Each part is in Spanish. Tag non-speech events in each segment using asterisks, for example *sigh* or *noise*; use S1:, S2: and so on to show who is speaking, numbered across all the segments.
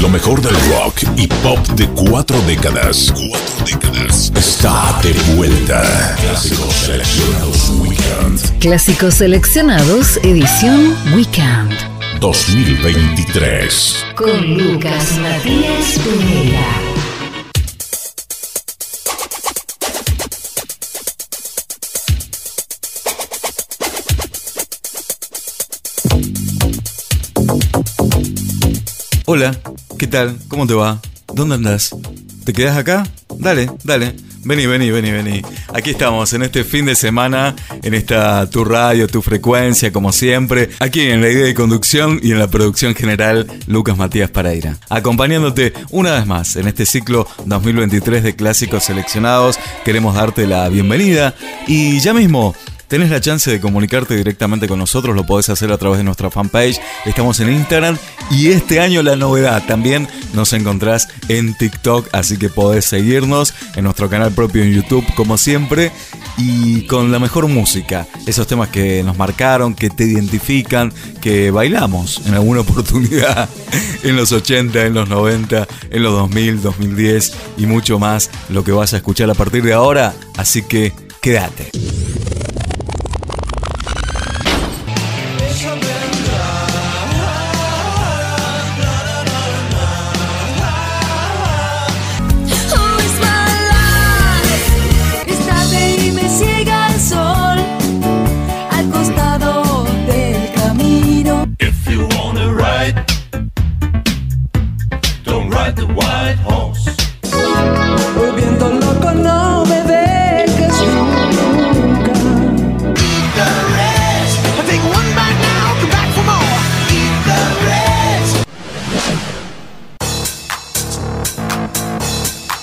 S1: Lo mejor del rock y pop de cuatro décadas. Cuatro décadas. Está de vuelta. Clásicos seleccionados Weekend.
S2: Clásicos seleccionados edición Weekend.
S1: 2023.
S2: Con Lucas Matías Pineda.
S3: Hola, ¿qué tal? ¿Cómo te va? ¿Dónde andas? ¿Te quedas acá? Dale, dale. Vení, vení, vení, vení. Aquí estamos en este fin de semana, en esta tu radio, tu frecuencia, como siempre. Aquí en la idea de conducción y en la producción general, Lucas Matías Paraira. Acompañándote una vez más en este ciclo 2023 de clásicos seleccionados. Queremos darte la bienvenida y ya mismo tenés la chance de comunicarte directamente con nosotros, lo podés hacer a través de nuestra fanpage. Estamos en Instagram y este año la novedad, también nos encontrás en TikTok, así que podés seguirnos en nuestro canal propio en YouTube como siempre y con la mejor música, esos temas que nos marcaron, que te identifican, que bailamos en alguna *laughs* oportunidad en los 80, en los 90, en los 2000, 2010 y mucho más, lo que vas a escuchar a partir de ahora, así que quédate.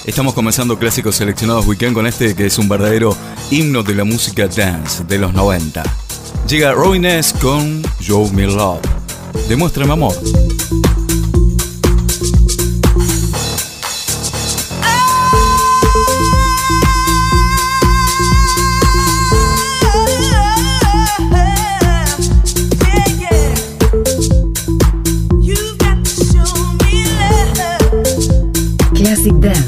S3: Estamos comenzando Clásicos Seleccionados Weekend con este que es un verdadero himno de la música dance de los 90. Llega Robin S. con Joe Me Love. Demuéstrame amor.
S2: Classic Dance.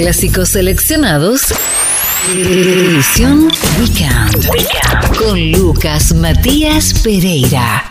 S4: Clásicos seleccionados. Edición Weekend. Con Lucas Matías Pereira.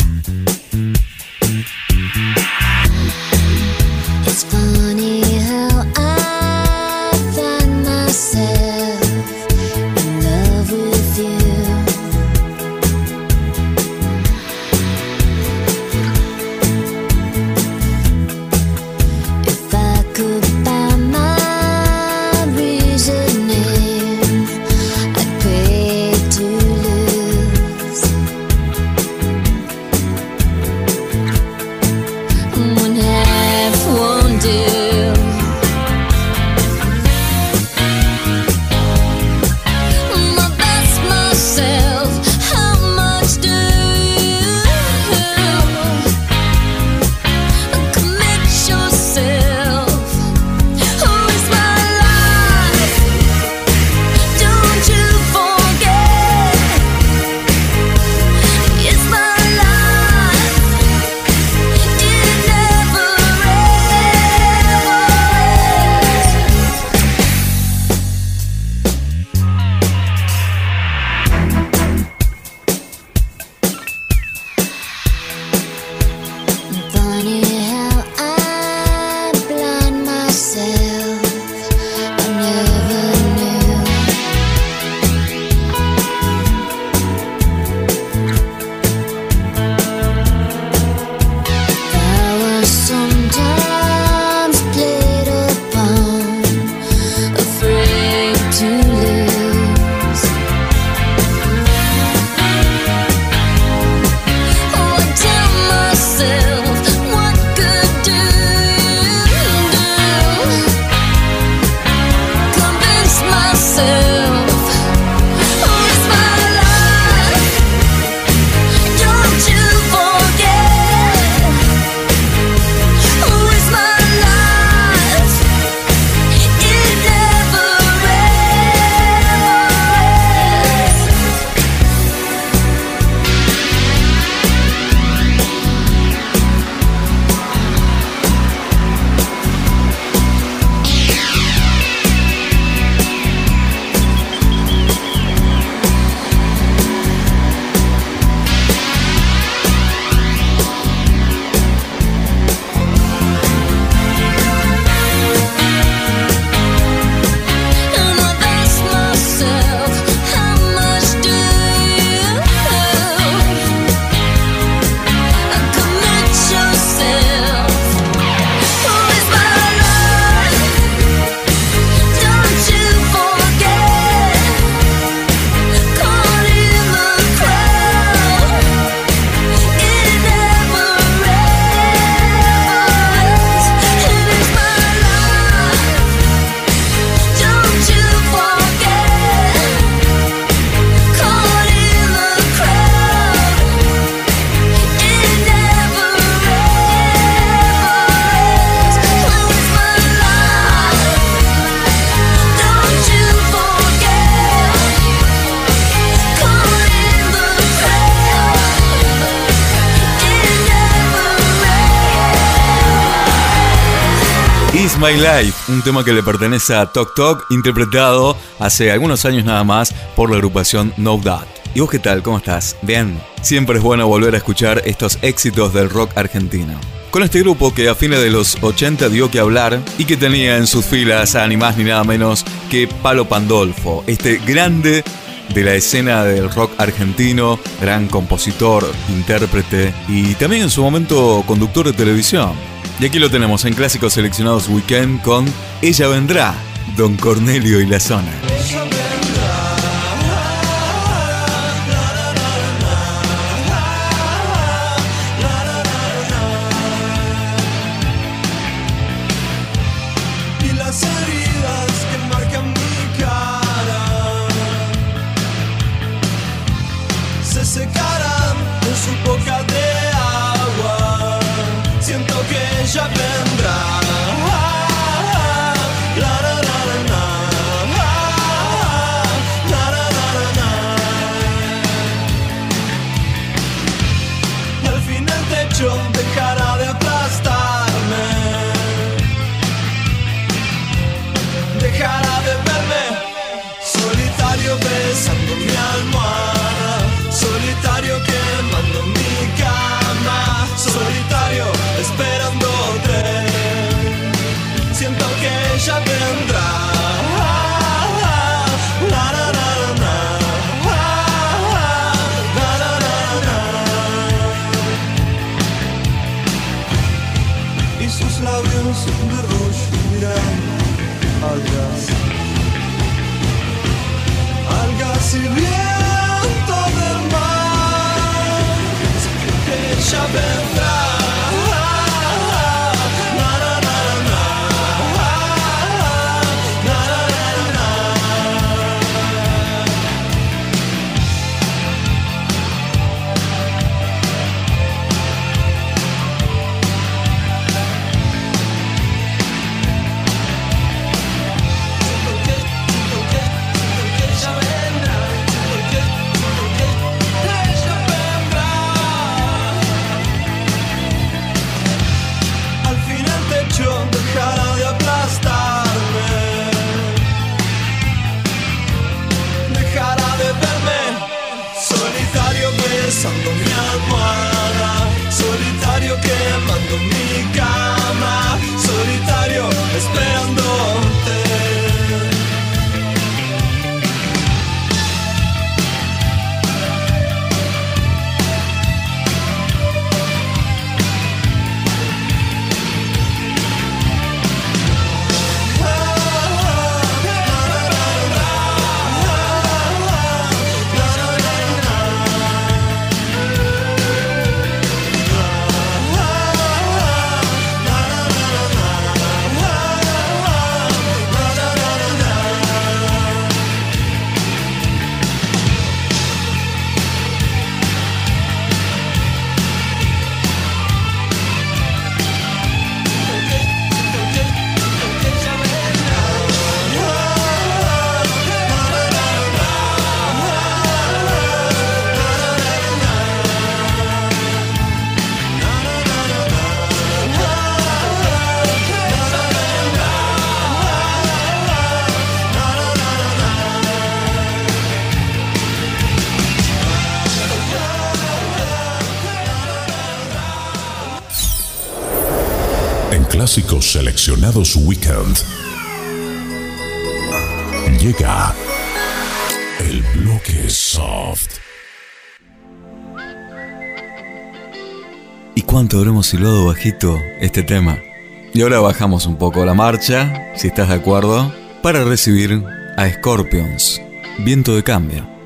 S3: My Life, un tema que le pertenece a Tok Tok, interpretado hace algunos años nada más por la agrupación No Doubt. ¿Y vos qué tal? ¿Cómo estás? Bien. Siempre es bueno volver a escuchar estos éxitos del rock argentino. Con este grupo que a fines de los 80 dio que hablar y que tenía en sus filas a ni más ni nada menos que Palo Pandolfo, este grande de la escena del rock argentino, gran compositor, intérprete y también en su momento conductor de televisión. Y aquí lo tenemos en Clásicos Seleccionados Weekend con Ella Vendrá, Don Cornelio y la Zona.
S5: Sandım clásicos seleccionados Weekend. Llega el bloque soft.
S6: ¿Y cuánto habremos silbado bajito este tema? Y ahora bajamos un poco la marcha, si estás de acuerdo, para recibir a Scorpions, Viento de Cambio.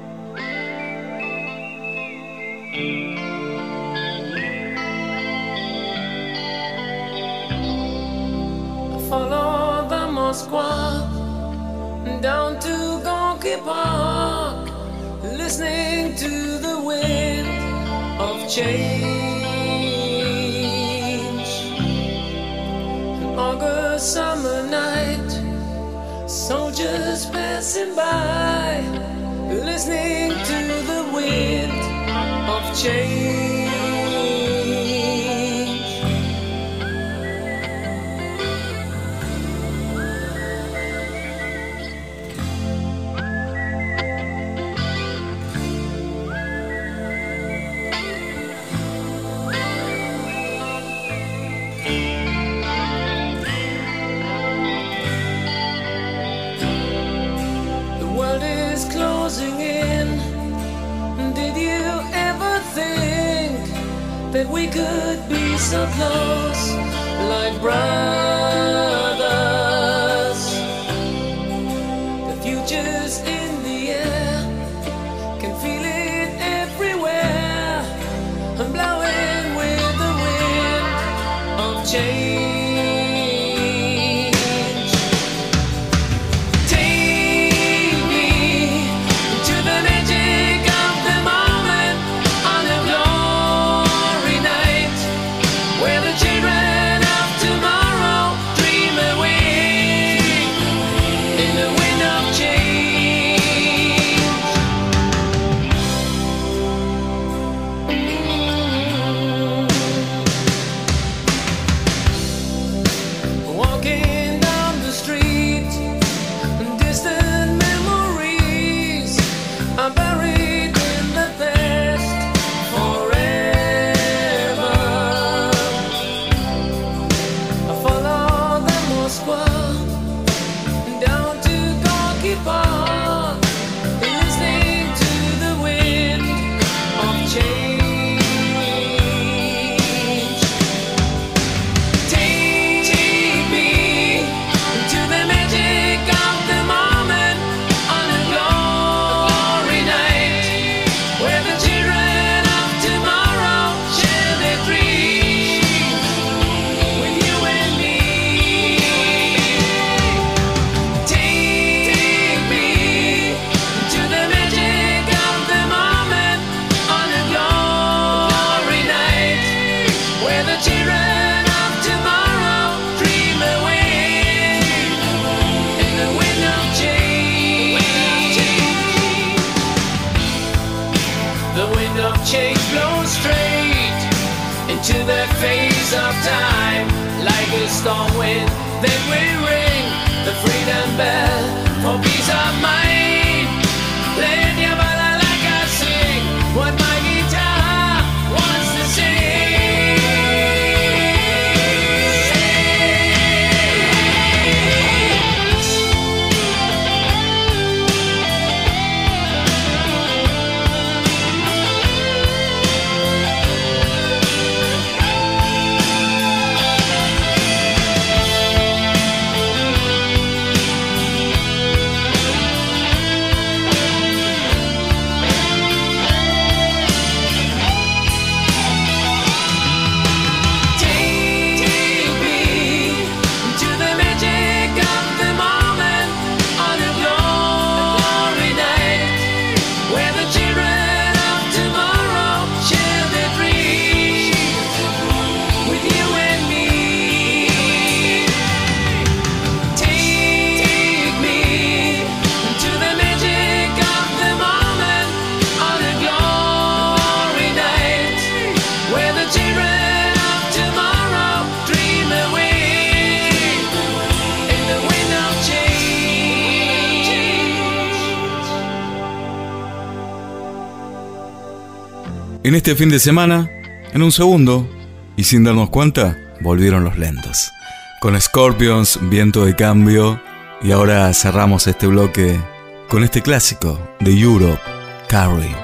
S3: En este fin de semana, en un segundo, y sin darnos cuenta, volvieron los lentos. Con Scorpions, viento de cambio, y ahora cerramos este bloque con este clásico de Europe, Carrie.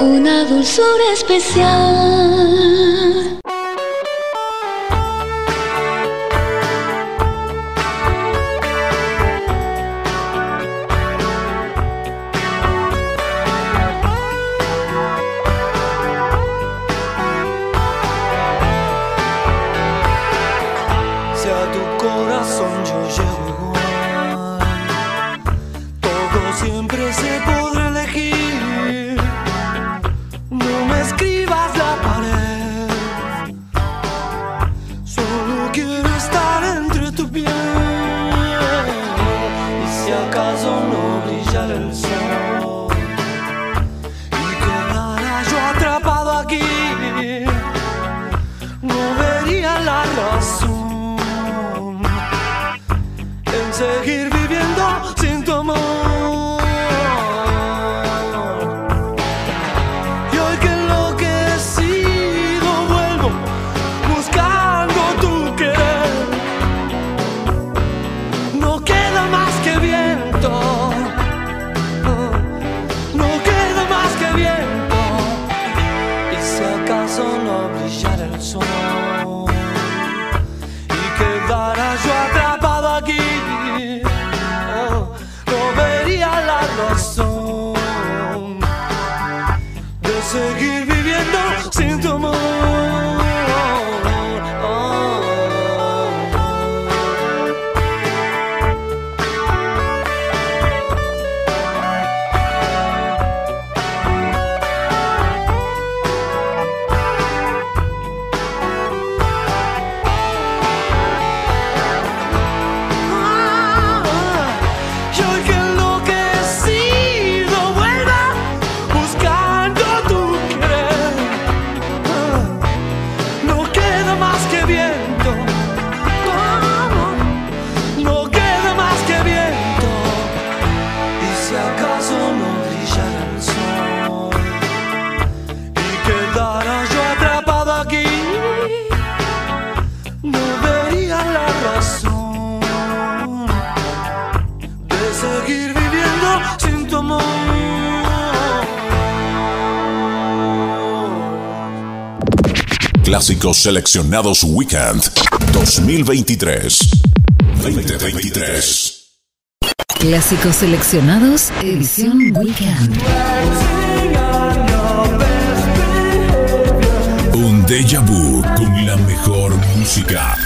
S5: Una dulzura especial.
S1: Clásicos seleccionados Weekend 2023. 2023.
S7: Clásicos seleccionados, edición Weekend.
S1: Un déjà vu con la mejor música.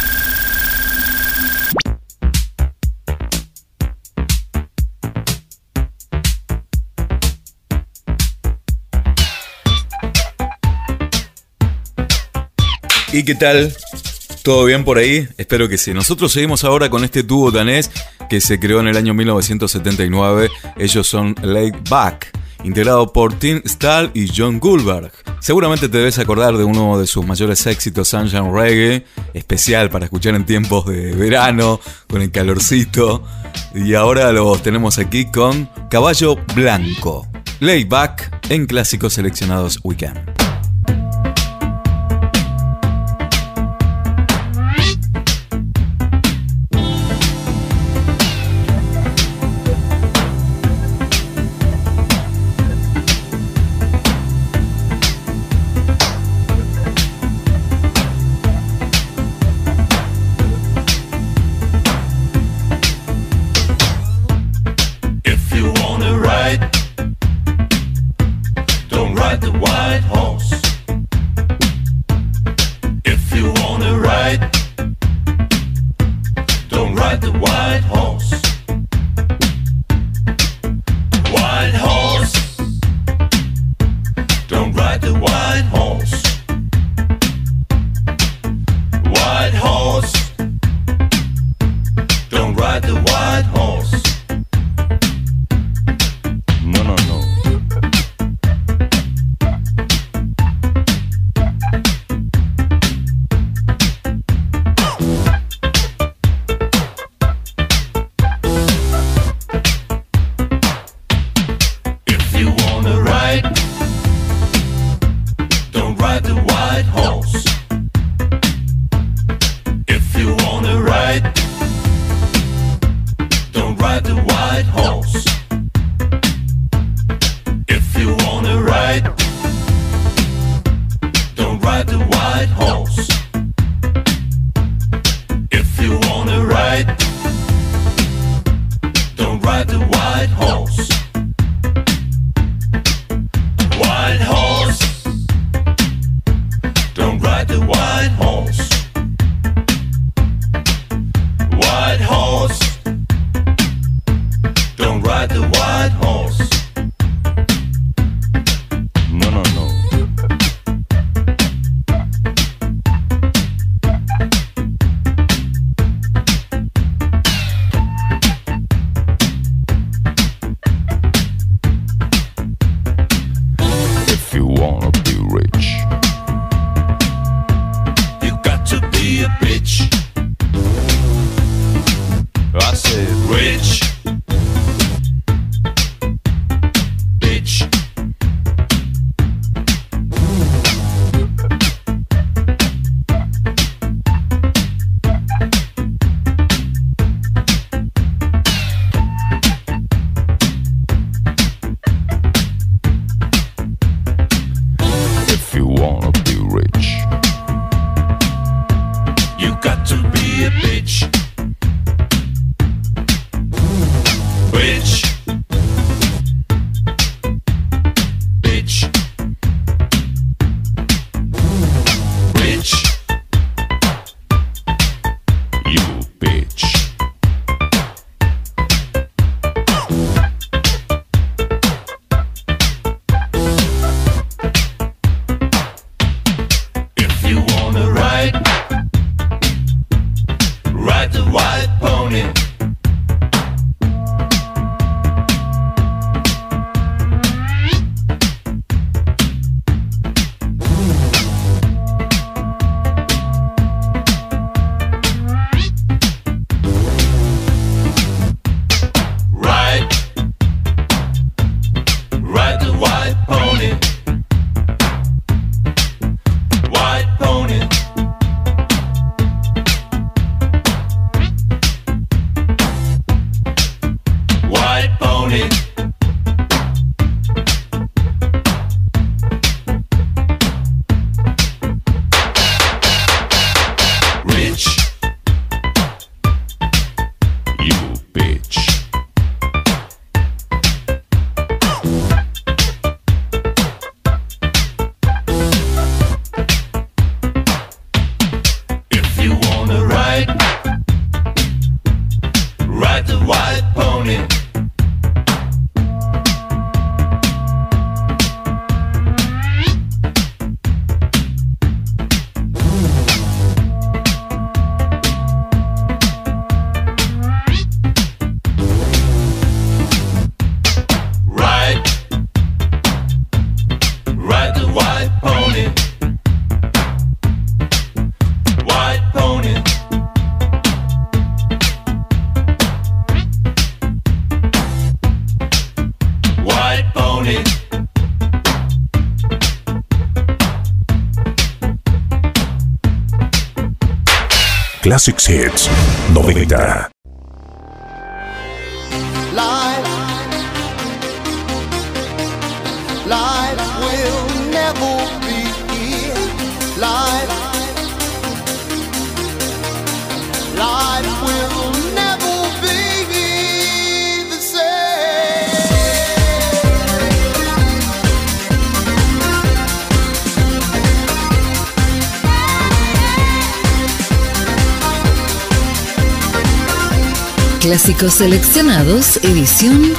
S3: ¿Y qué tal? ¿Todo bien por ahí? Espero que sí. Nosotros seguimos ahora con este dúo danés que se creó en el año 1979. Ellos son Laid Back, integrado por Tim Stahl y John Goldberg. Seguramente te debes acordar de uno de sus mayores éxitos, Sunshine Reggae, especial para escuchar en tiempos de verano, con el calorcito. Y ahora los tenemos aquí con Caballo Blanco. Laid Back en Clásicos Seleccionados Weekend.
S8: opponent.
S9: Classics Hits 90.
S7: Clásicos seleccionados, edición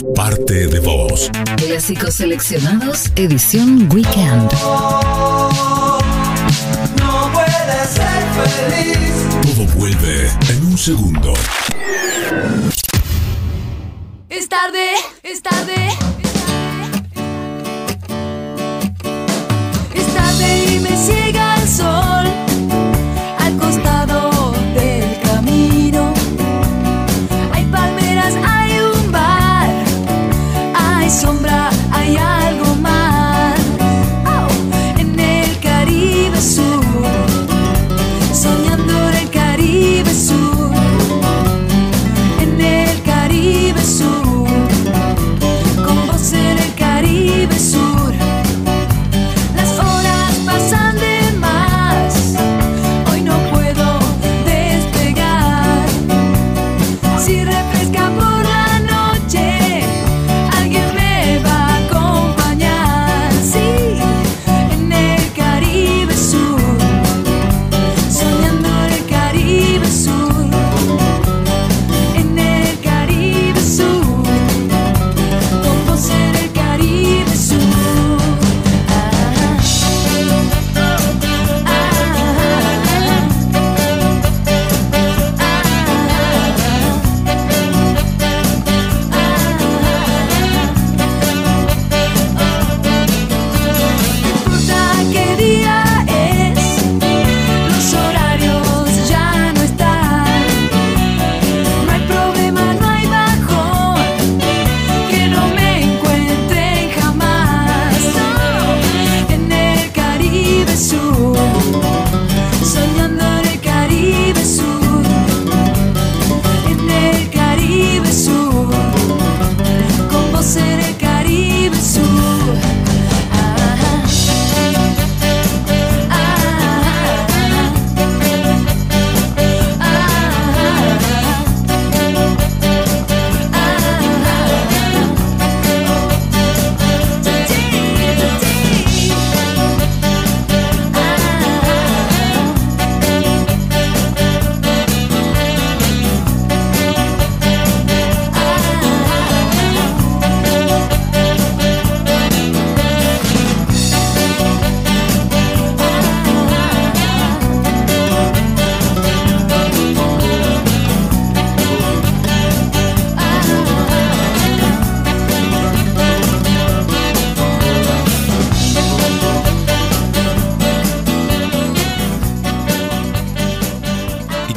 S10: Parte de vos.
S7: Clásicos seleccionados, edición Weekend.
S9: No puedes ser feliz.
S10: Todo vuelve en un segundo.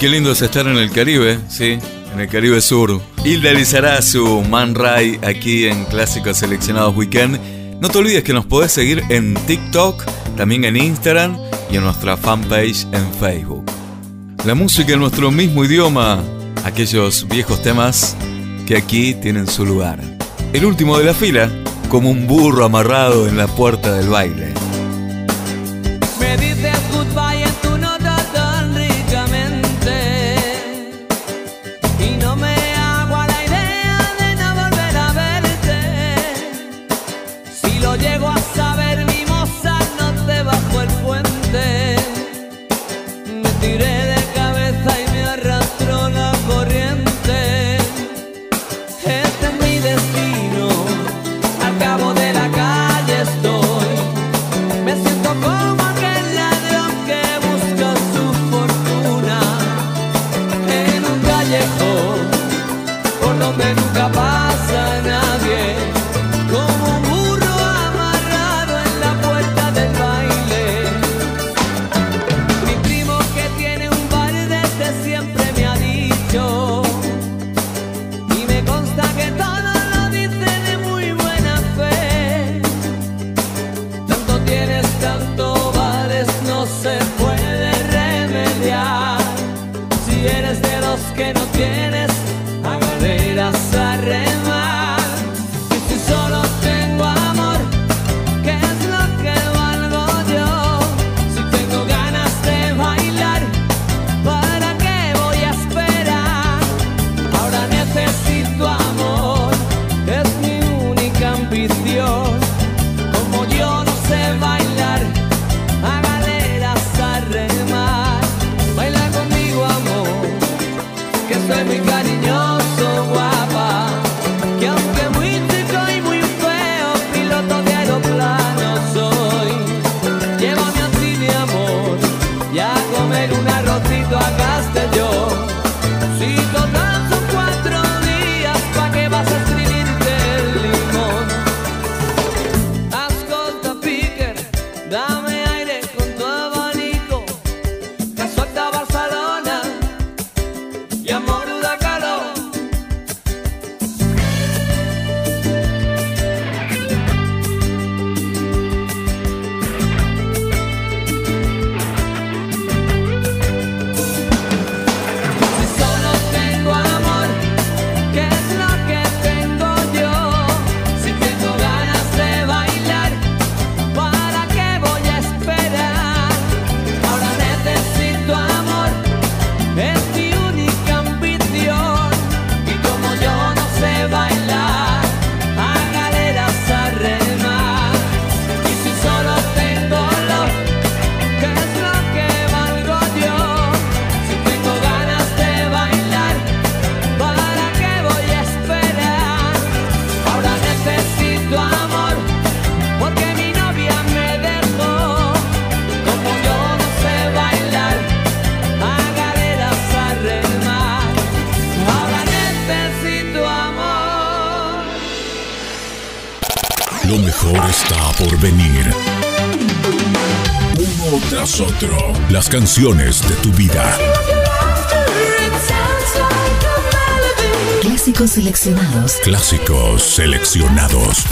S3: Qué
S6: lindo es estar en el Caribe, sí, en el Caribe Sur. Hilda su Man Ray, aquí en Clásicos Seleccionados Weekend. No te olvides que nos podés seguir en TikTok, también en Instagram y en nuestra fanpage en Facebook. La música en nuestro mismo idioma, aquellos viejos temas que aquí tienen su lugar. El último de la fila, como un burro amarrado en la puerta del baile.
S11: canciones de tu vida.
S7: Clásicos seleccionados.
S11: Clásicos seleccionados.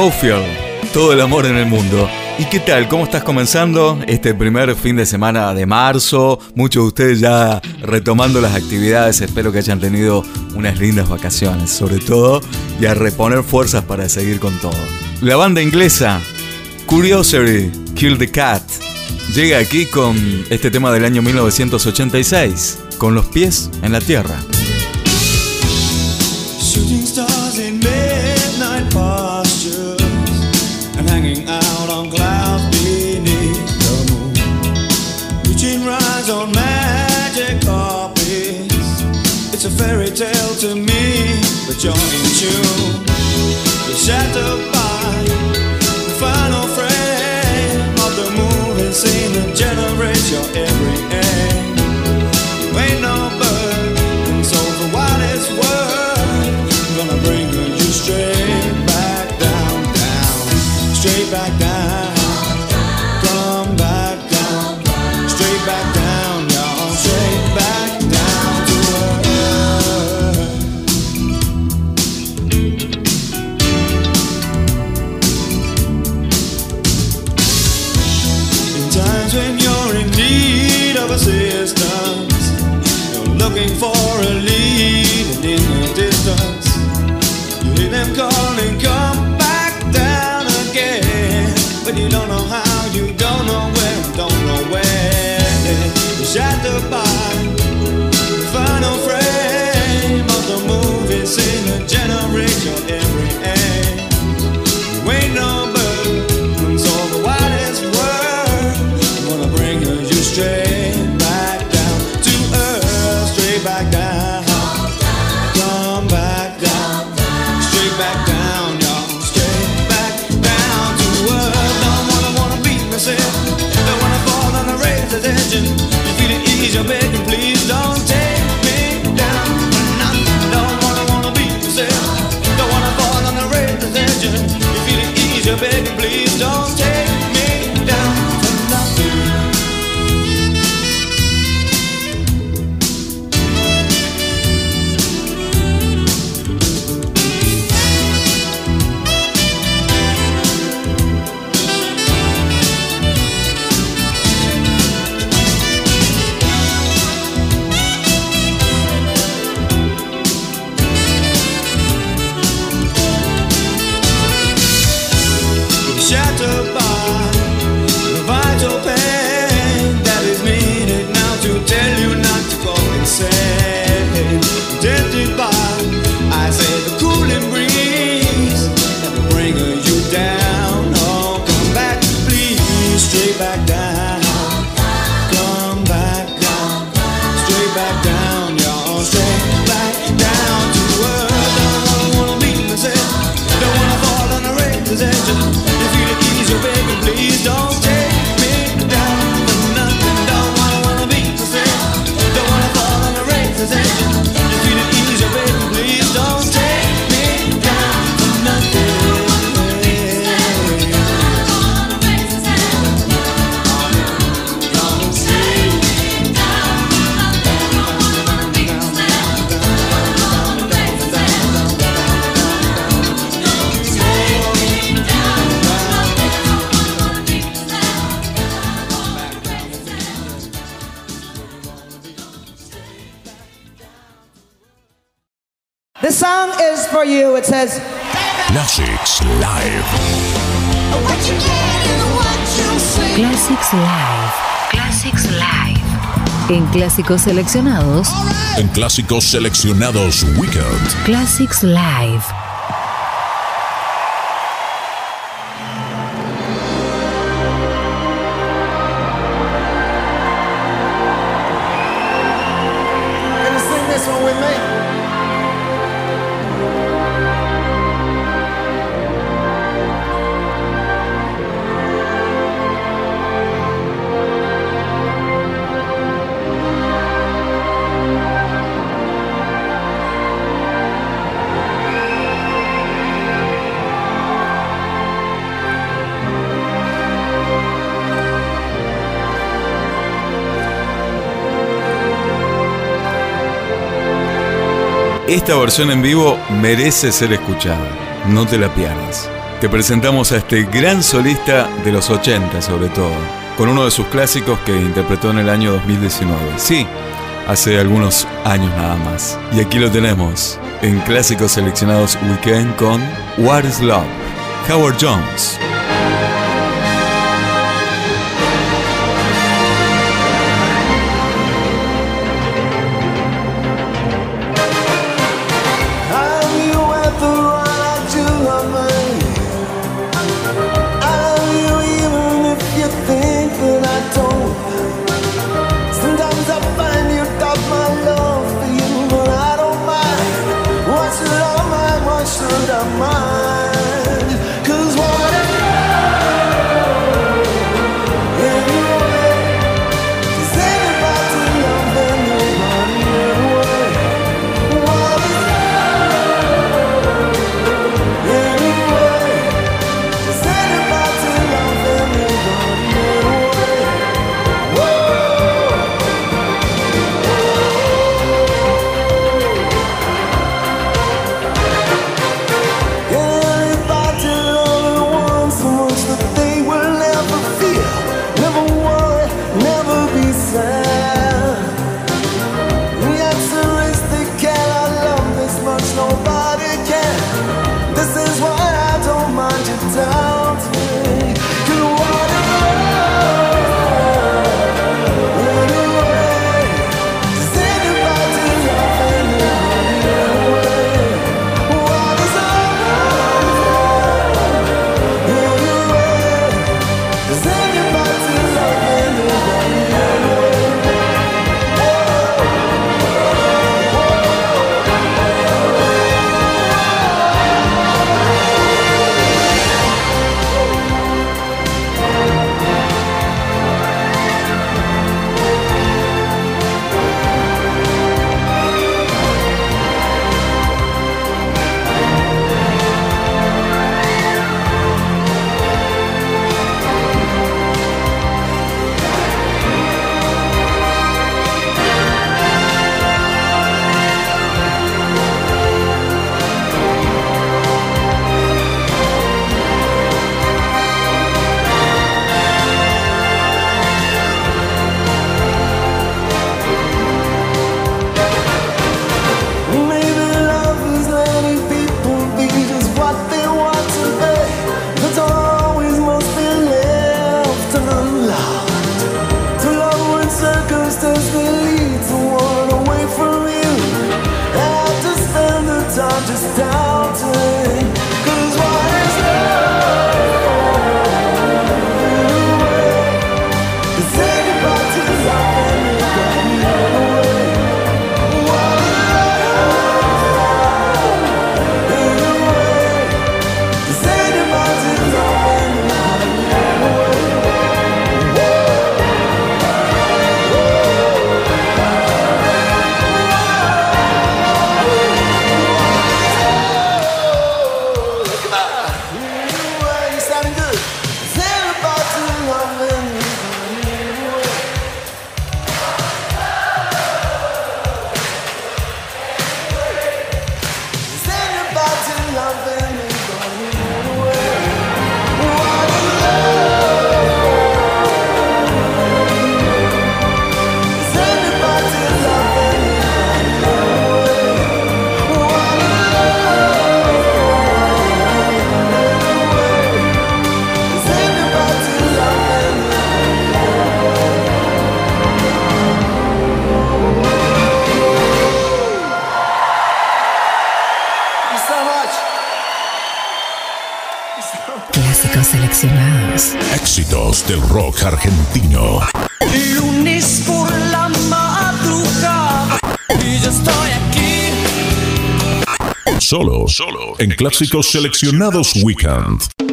S3: Schofield, todo el amor en el mundo. ¿Y qué tal? ¿Cómo estás comenzando este primer fin de semana de marzo? Muchos de ustedes ya retomando las actividades, espero que hayan tenido unas lindas vacaciones, sobre todo, y a reponer fuerzas para seguir con todo. La banda inglesa Curiosity, Kill the Cat, llega aquí con este tema del año 1986, con los pies en la tierra.
S5: hanging out on clouds beneath the moon. Reaching rides on magic carpets. It's a fairy tale to me, but you're in tune. You're by the final frame of the moving scene that generates your every end.
S1: Classics Live.
S11: Classics Live. Classics Live. En clásicos seleccionados.
S1: En clásicos seleccionados Weekend.
S11: Classics Live.
S3: Esta versión en vivo merece ser escuchada. No te la pierdas. Te presentamos a este gran solista de los 80 sobre todo, con uno de sus clásicos que interpretó en el año 2019. Sí, hace algunos años nada más. Y aquí lo tenemos, en Clásicos Seleccionados Weekend con What is Love, Howard Jones.
S2: Solo, solo en clásicos seleccionados weekend.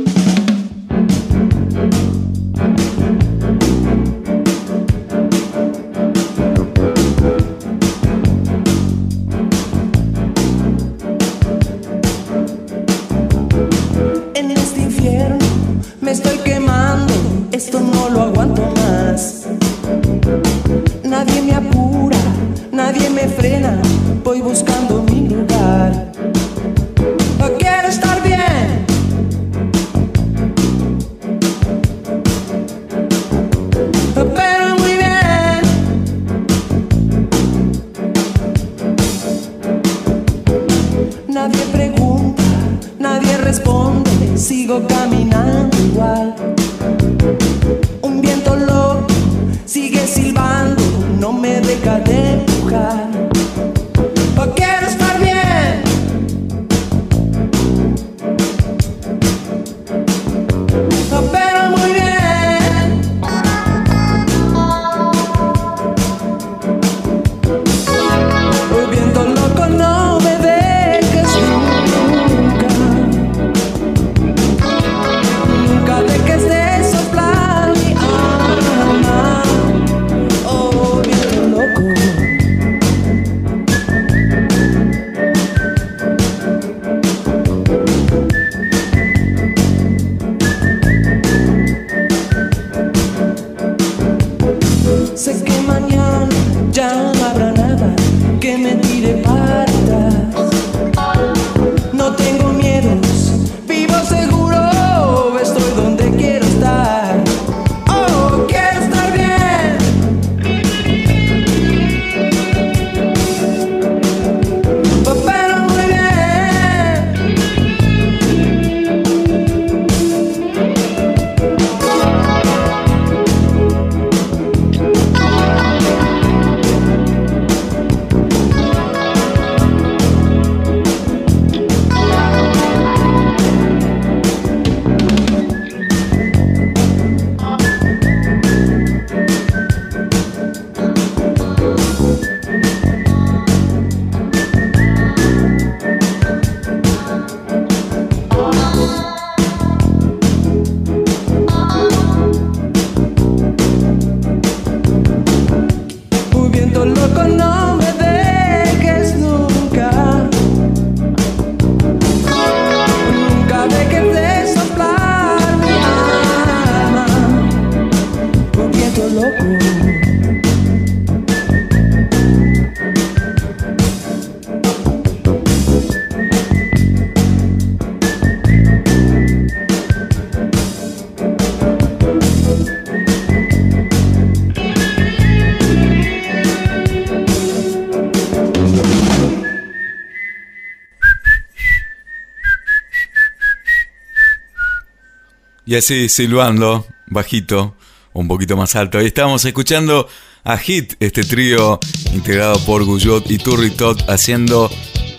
S5: Y así silbando, bajito, un poquito más alto. Ahí estamos escuchando a Hit, este trío integrado por Guyot y Turri haciendo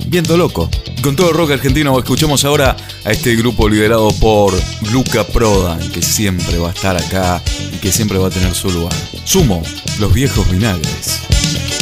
S5: Viento Loco. Con todo el rock argentino, escuchamos ahora a este grupo liderado por Luca Prodan, que siempre va a estar acá y que siempre va a tener su lugar. Sumo, los viejos vinagres.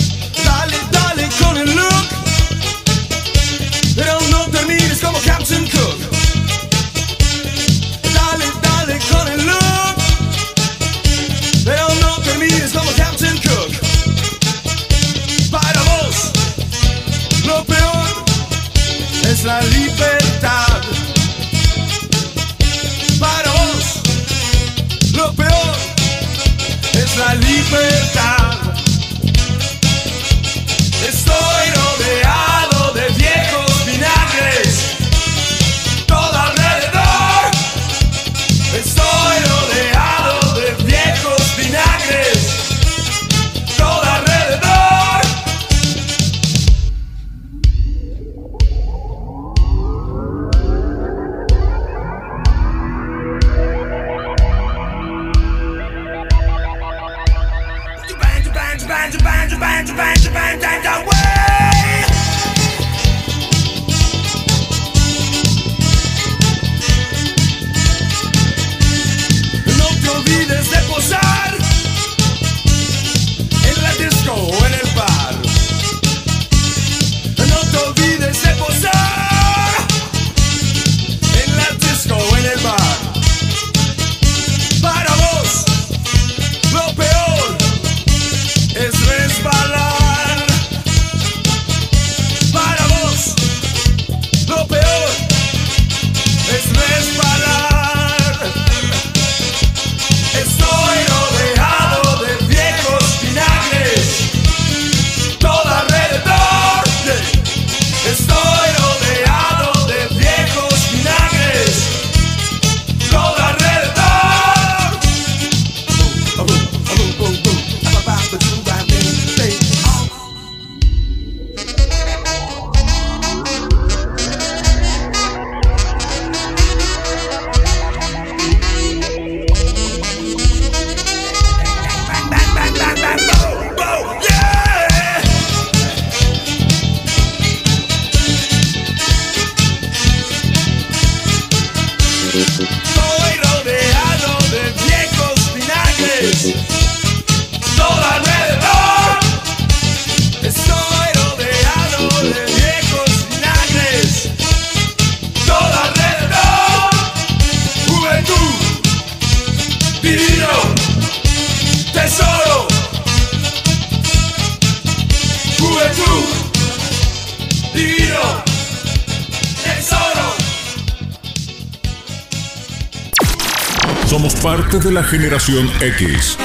S1: parte de la generación X.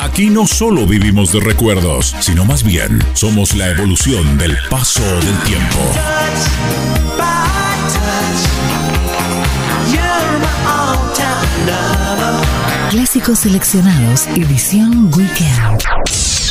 S1: Aquí no solo vivimos de recuerdos, sino más bien somos la evolución del paso del tiempo.
S11: Clásicos seleccionados, edición Weekend.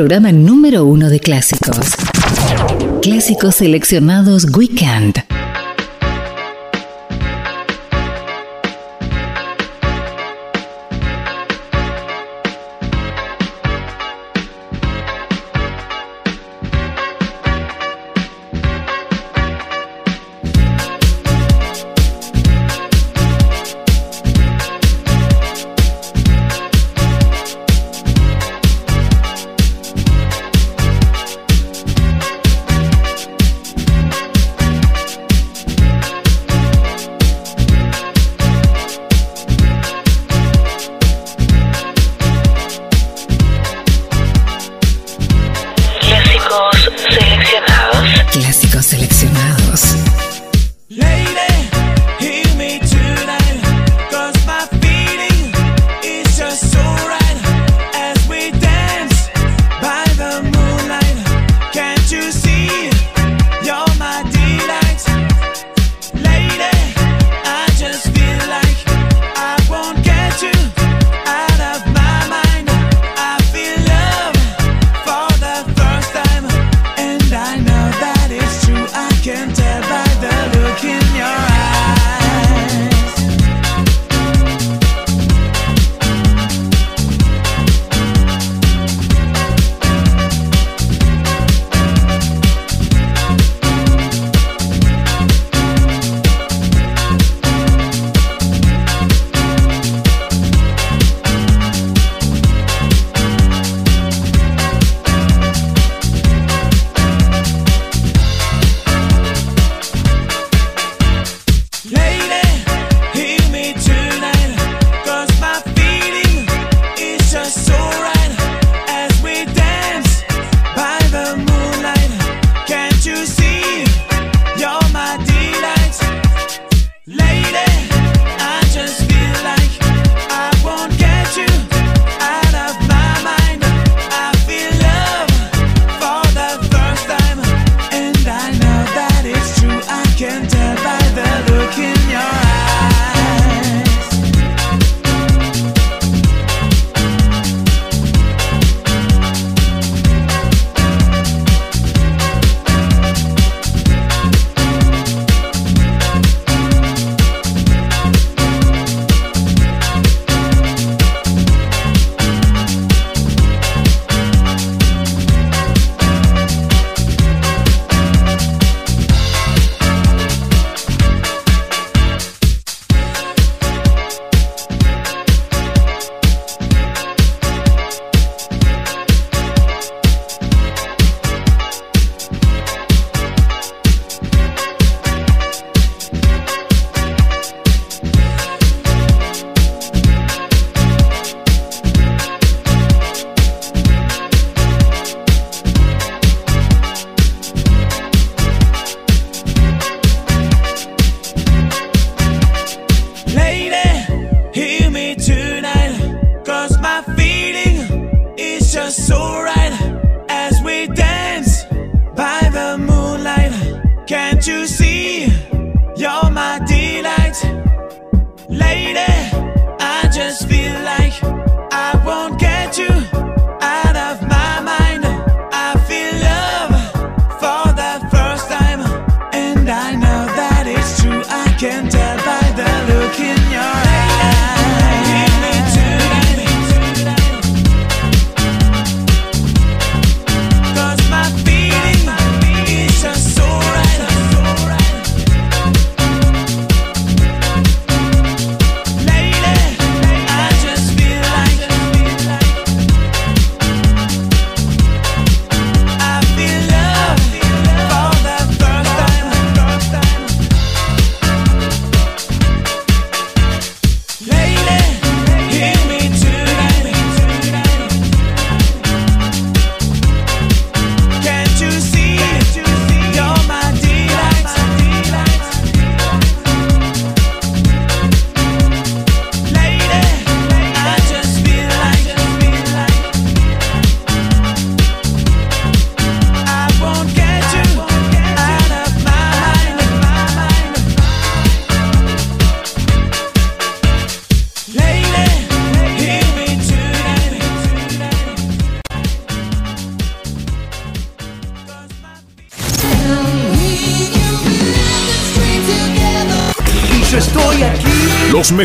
S11: programa número uno de clásicos. Clásicos seleccionados Weekend.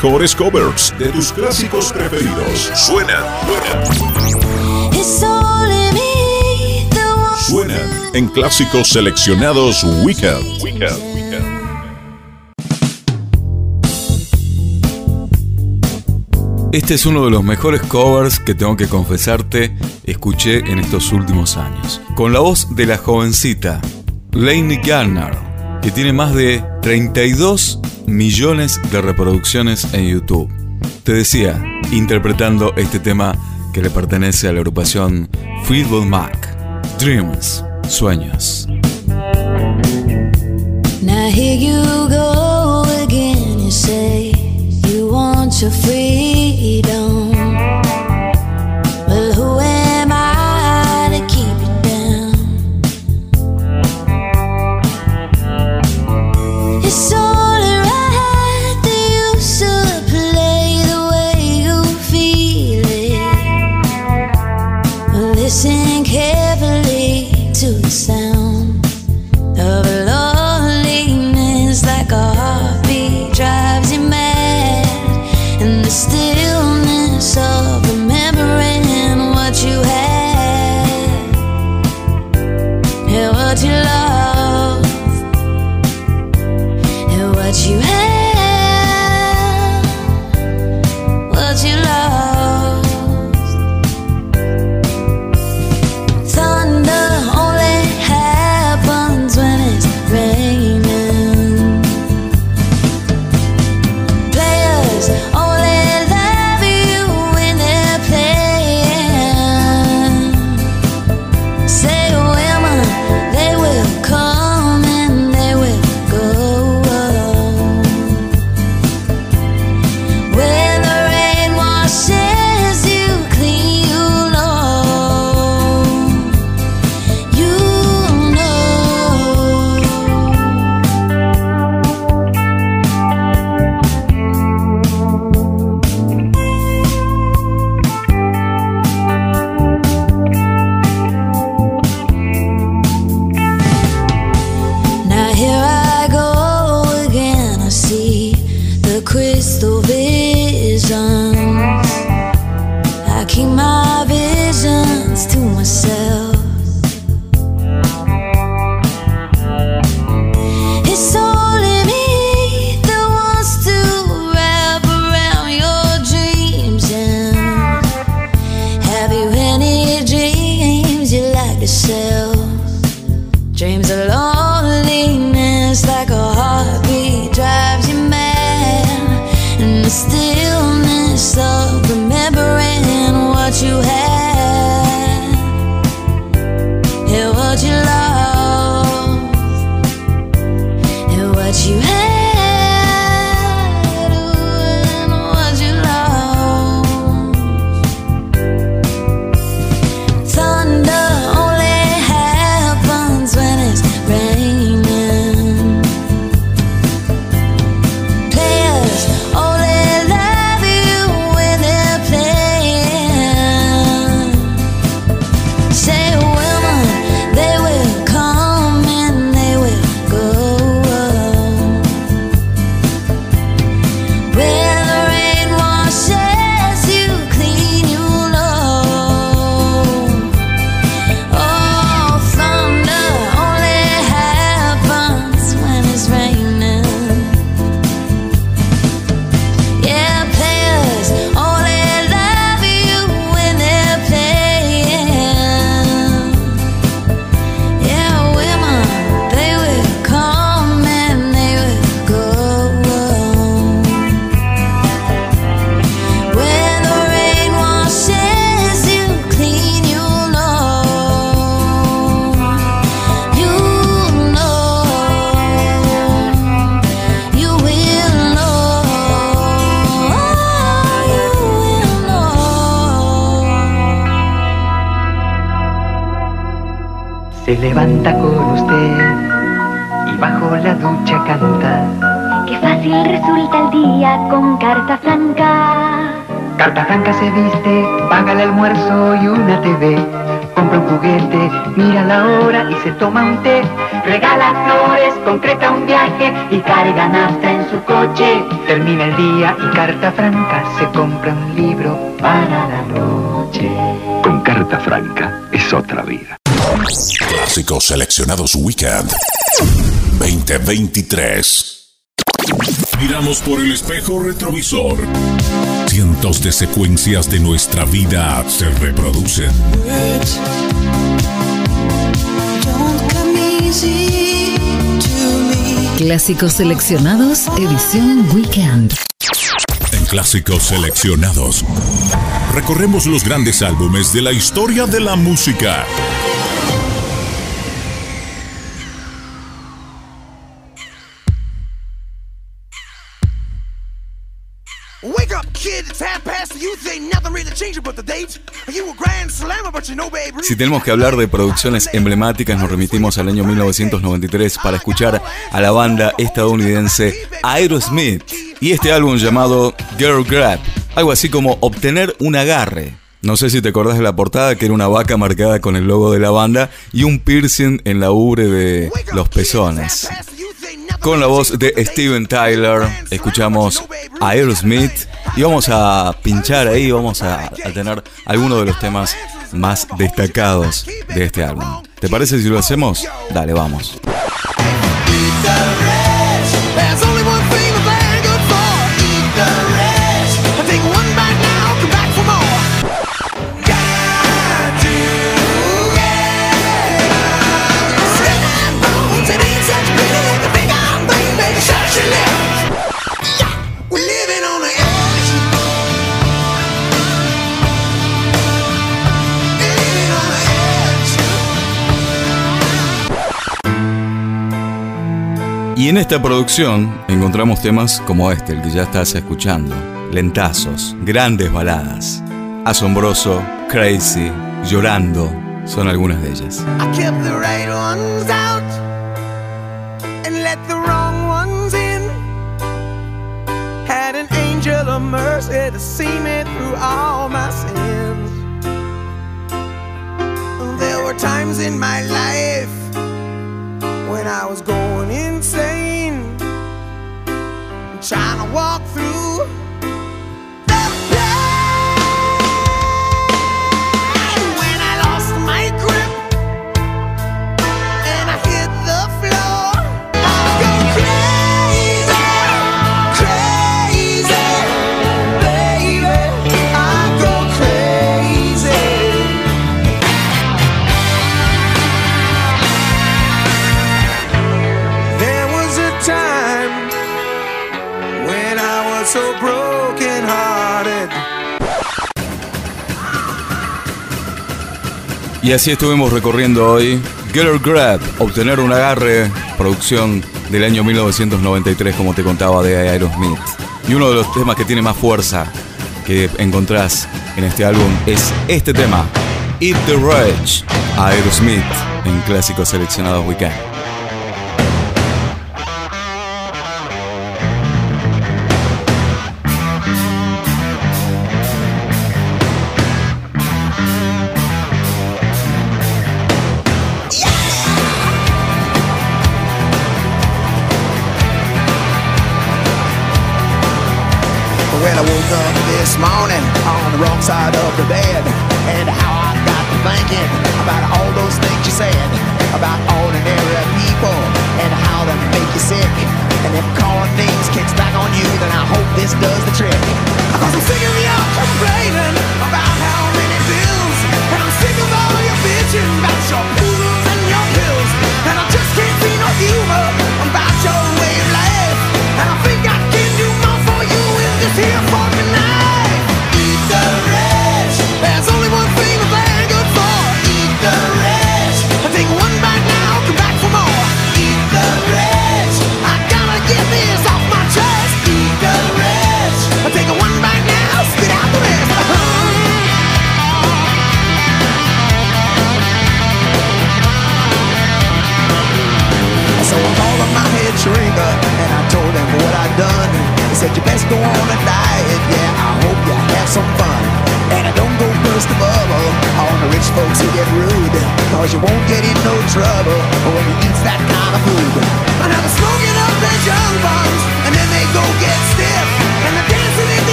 S1: Mejores covers de tus clásicos preferidos
S12: one
S1: suenan en clásicos seleccionados Weekend.
S4: Este es uno de los mejores covers que tengo que confesarte escuché en estos últimos años. Con la voz de la jovencita Lainey Garner, que tiene más de 32 millones de reproducciones en YouTube. Te decía, interpretando este tema que le pertenece a la agrupación Fleetwood Mac. Dreams, sueños.
S13: Se levanta con usted y bajo la ducha canta.
S14: Qué fácil resulta el día con carta franca.
S13: Carta franca se viste, paga el almuerzo y una TV. Compra un juguete, mira la hora y se toma un té. Regala flores, concreta un viaje y carga nafta en su coche. Termina el día y carta franca se compra un libro para la noche.
S15: Con carta franca es otra vida.
S1: Clásicos seleccionados Weekend 2023. Miramos por el espejo retrovisor. Cientos de secuencias de nuestra vida se reproducen.
S11: Clásicos seleccionados, edición Weekend.
S1: En Clásicos seleccionados, recorremos los grandes álbumes de la historia de la música.
S3: Si tenemos que hablar de producciones emblemáticas, nos remitimos al año 1993 para escuchar a la banda estadounidense Aerosmith y este álbum llamado Girl Grab, algo así como obtener un agarre. No sé si te acordás de la portada, que era una vaca marcada con el logo de la banda y un piercing en la ubre de los pezones. Con la voz de Steven Tyler, escuchamos a Aerosmith y vamos a pinchar ahí, vamos a, a tener algunos de los temas más destacados de este álbum. ¿Te parece si lo hacemos? Dale, vamos. Y en esta producción encontramos temas como este, el que ya estás escuchando. Lentazos, grandes baladas. Asombroso, crazy, llorando, son algunas de ellas.
S9: There were times in my life when I was going insane, trying to walk through.
S3: Y así estuvimos recorriendo hoy Girl Grab, obtener un agarre, producción del año 1993, como te contaba de Aerosmith. Y uno de los temas que tiene más fuerza que encontrás en este álbum es este tema, Eat the Rage, Aerosmith, en clásicos seleccionados Weekend.
S9: out
S16: of the
S9: bed.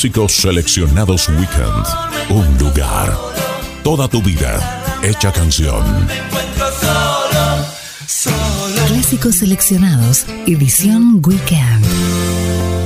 S9: clásicos seleccionados Weekend. Un lugar. Toda tu vida. Hecha canción.
S7: Clásicos seleccionados. Edición Weekend.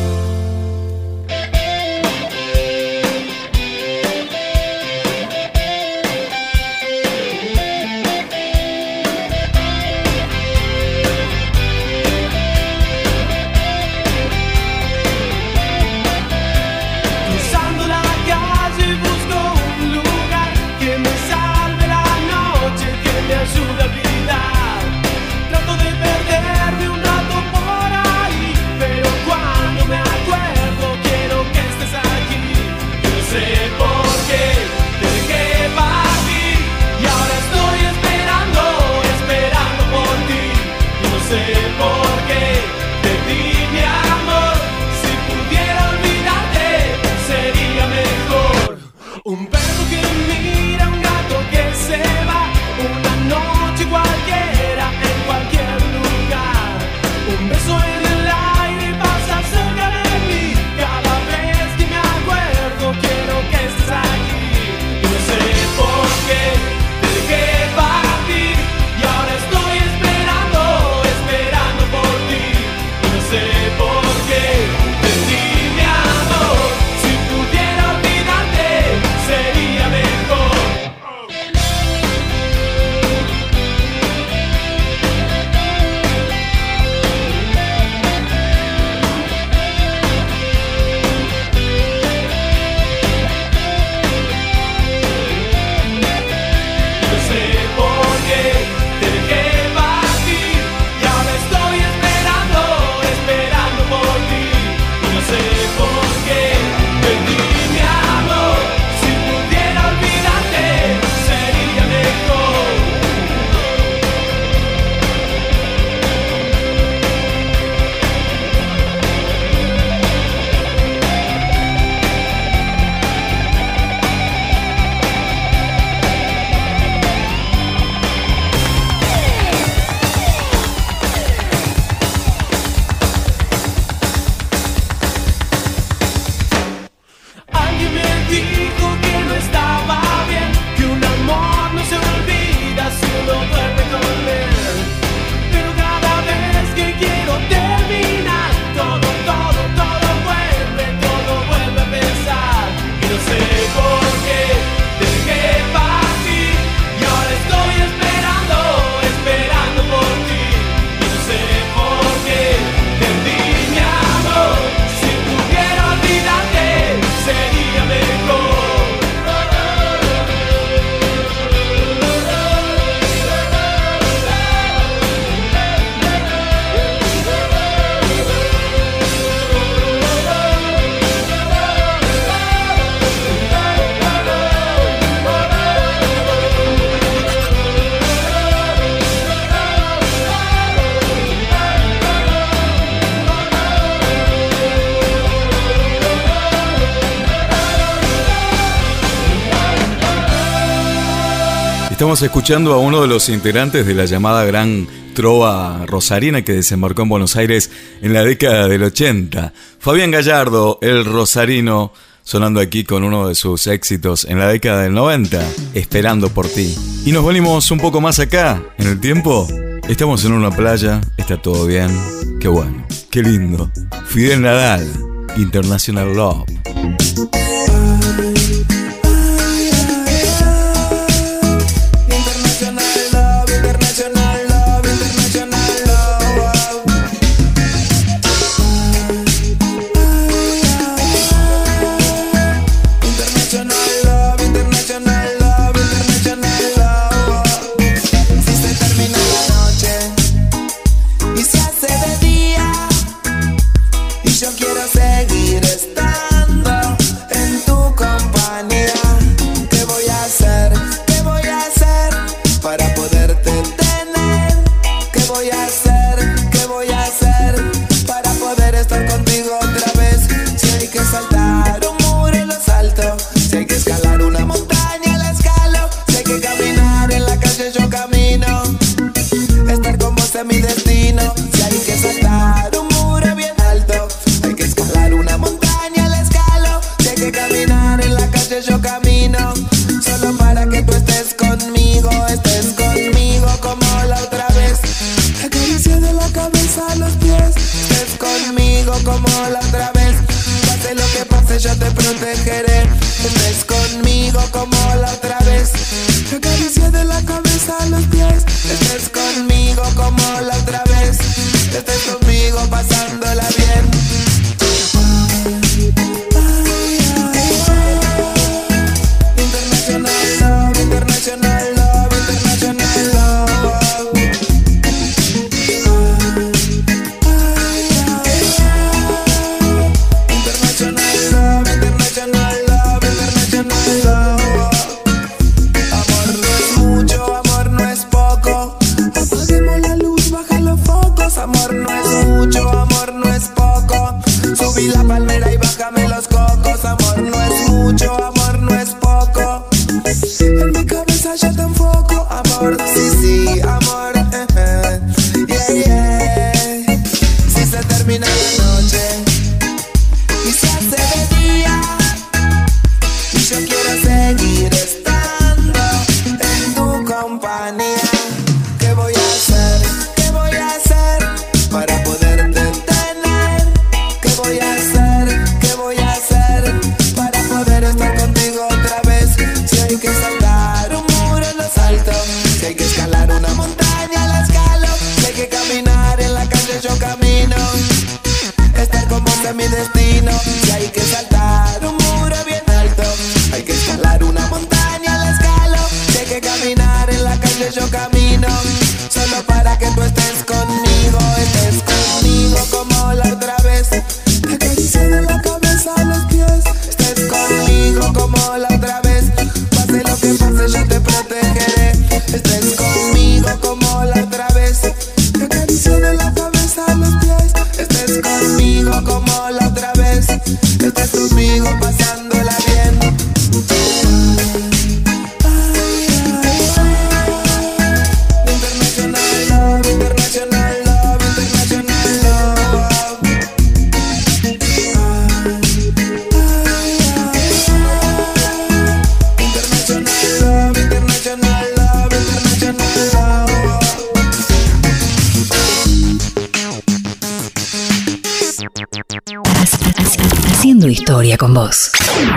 S3: Estamos escuchando a uno de los integrantes de la llamada Gran Trova Rosarina que desembarcó en Buenos Aires en la década del 80. Fabián Gallardo, el rosarino, sonando aquí con uno de sus éxitos en la década del 90, Esperando por ti. Y nos volvimos un poco más acá, en el tiempo. Estamos en una playa, está todo bien. Qué bueno, qué lindo. Fidel Nadal, International Love.
S17: voy a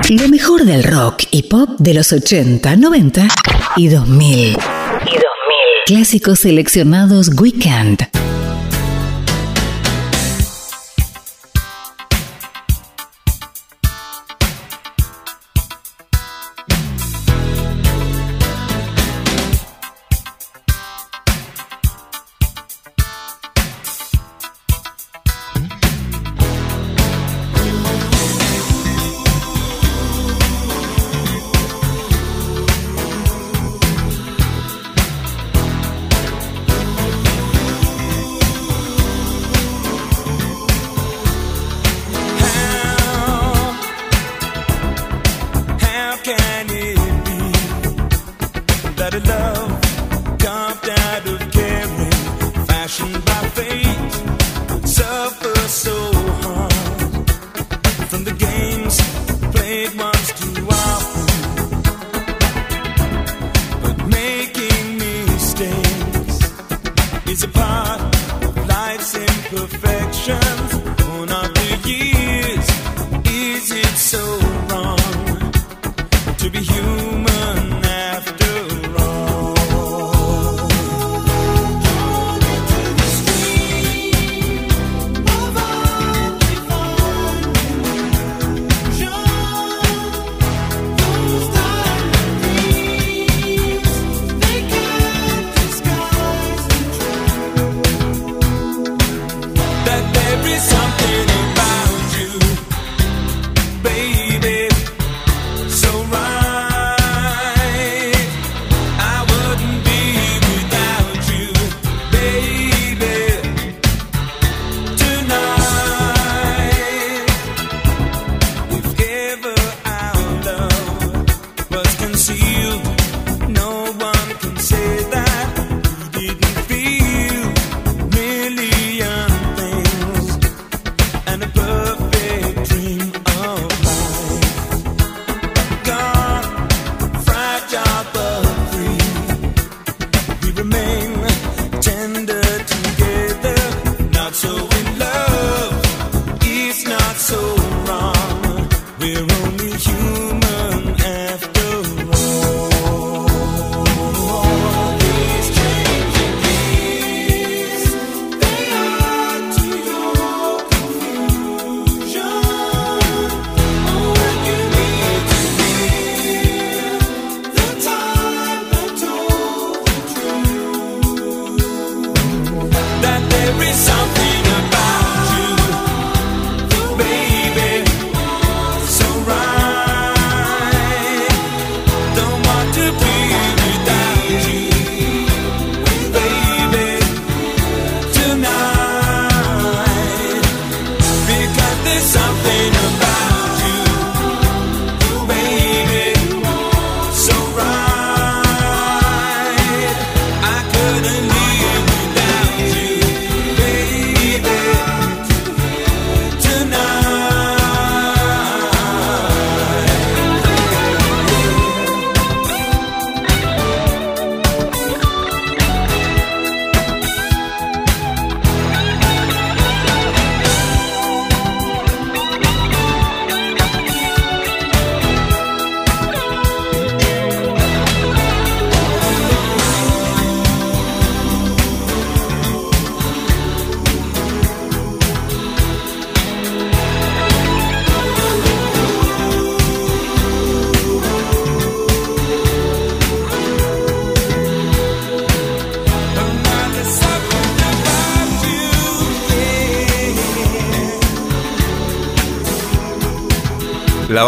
S17: Lo
S11: mejor del rock y pop de los 80, 90 y 2000. Y 2000. Clásicos seleccionados Weekend.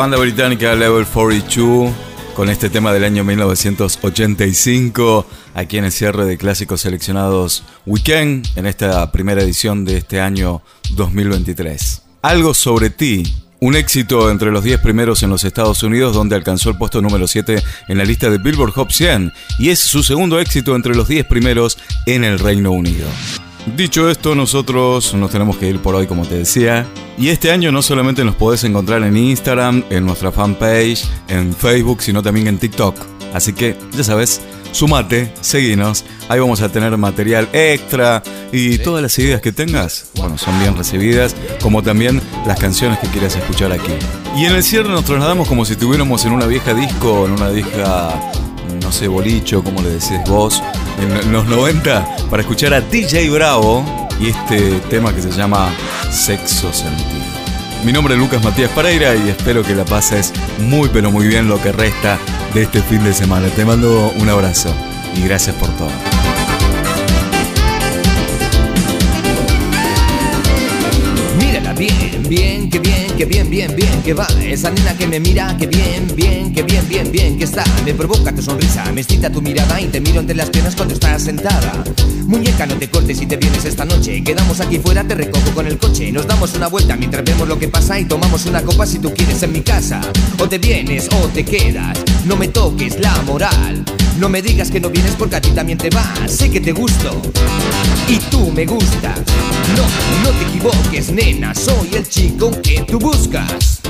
S3: Banda británica Level 42 con este tema del año 1985 aquí en el cierre de clásicos seleccionados Weekend en esta primera edición de este año 2023. Algo sobre ti, un éxito entre los 10 primeros en los Estados Unidos donde alcanzó el puesto número 7 en la lista de Billboard Hot 100 y es su segundo éxito entre los 10 primeros en el Reino Unido. Dicho esto, nosotros nos tenemos que ir por hoy, como te decía. Y este año no solamente nos podés encontrar en Instagram, en nuestra fanpage, en Facebook, sino también en TikTok. Así que, ya sabes, sumate, seguinos. Ahí vamos a tener material extra y todas las ideas que tengas, bueno, son bien recibidas, como también las canciones que quieras escuchar aquí. Y en el cierre nos trasladamos como si estuviéramos en una vieja disco, en una vieja no sé, bolicho, como le decís vos, en los 90, para escuchar a DJ Bravo y este tema que se llama Sexo Sentido. Mi nombre es Lucas Matías Pereira y espero que la pases muy pero muy bien lo que resta de este fin de semana. Te mando un abrazo y gracias por todo.
S18: Que bien, bien, bien, que va. Esa nena que me mira, que bien, bien, que bien, bien, bien, que está. Me provoca tu sonrisa, me excita tu mirada y te miro entre las piernas cuando estás sentada. Muñeca, no te cortes si te vienes esta noche. Quedamos aquí fuera, te recojo con el coche. Nos damos una vuelta mientras vemos lo que pasa y tomamos una copa si tú quieres en mi casa. O te vienes o te quedas. No me toques la moral. No me digas que no vienes porque a ti también te va. Sé que te gusto y tú me gustas. No, no te equivoques, nena. Soy el chico que tú buscas.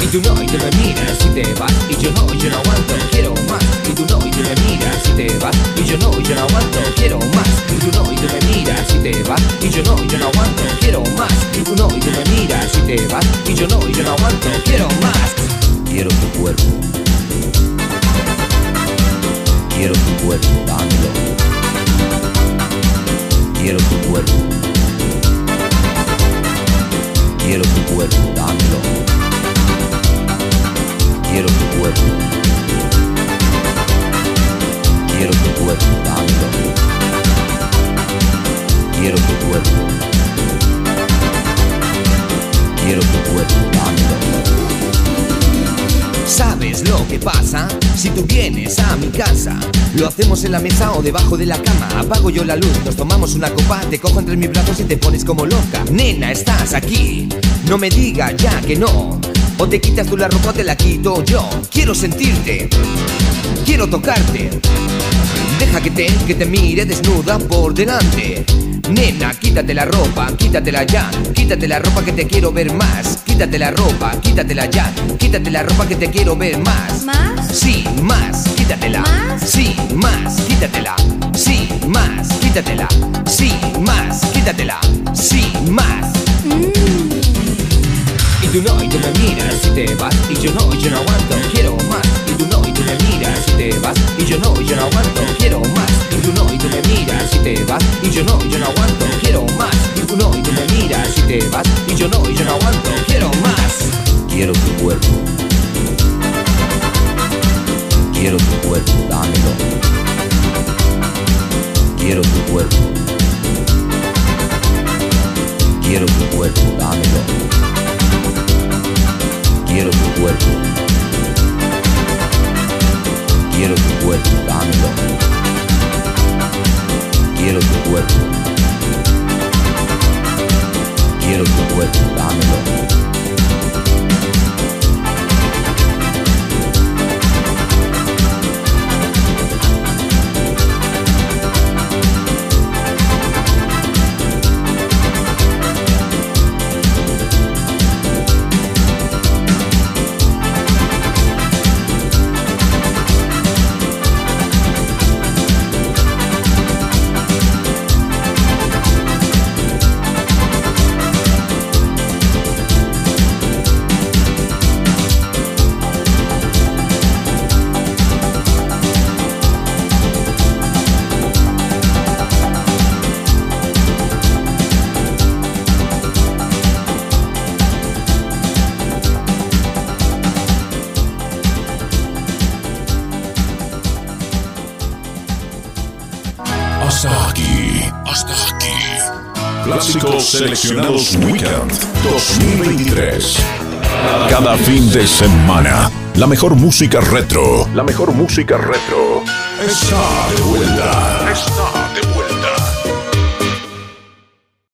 S18: Y tú no, y tú me miras y te vas Y yo no, y yo no aguanto, quiero más Y tú no, y tú me miras y te vas Y yo no, y yo no aguanto, quiero más Y tú no, y tú me miras y te vas Y yo no, y yo no aguanto, quiero más Y tú no, y tú me miras y te vas Y yo no, y yo no aguanto, quiero más Quiero tu cuerpo Quiero tu cuerpo, dámelo Quiero tu cuerpo Quiero tu cuerpo, dámelo Quiero tu cuerpo. Quiero tu cuerpo, dámelo. Quiero tu cuerpo. Quiero tu cuerpo, dámelo. ¿Sabes lo que pasa? Si tú vienes a mi casa, lo hacemos en la mesa o debajo de la cama. Apago yo la luz, nos tomamos una copa, te cojo entre mis brazos y te pones como loca. Nena, estás aquí, no me digas ya que no. O te quitas tú la ropa o te la quito yo. Quiero sentirte, quiero tocarte. Deja que te, que te mire desnuda por delante. Nena, quítate la ropa, quítatela ya. Quítate la ropa que te quiero ver más. Quítate la ropa, quítatela ya. Quítate la ropa que te quiero ver más.
S19: ¿Más?
S18: Sí, más, quítatela.
S19: ¿Más?
S18: Sí, más, quítatela. Sí, más, quítatela. Sí, más, quítatela. Sí, más. Y tú no, y tú me miras y te vas Y yo no, y yo no aguanto, quiero más Y tú no, y tú me miras y te vas Y yo no, y yo no aguanto, quiero más Y tú no, y tú me miras y te vas Y yo no, y yo no aguanto, quiero más Y tú no, y te vas. Y yo no, y yo no aguanto, quiero más. Quiero tu cuerpo. Quiero tu cuerpo, dámelo. Quiero tu cuerpo. Quiero tu cuerpo, dámelo. Quiero tu cuerpo. Quiero tu cuerpo, dámelo. Quiero tu cuerpo. Quiero tu cuerpo, dámelo.
S1: Seleccionados Weekend 2023. Cada fin de semana, la mejor música retro. La mejor música retro. Está de vuelta. Está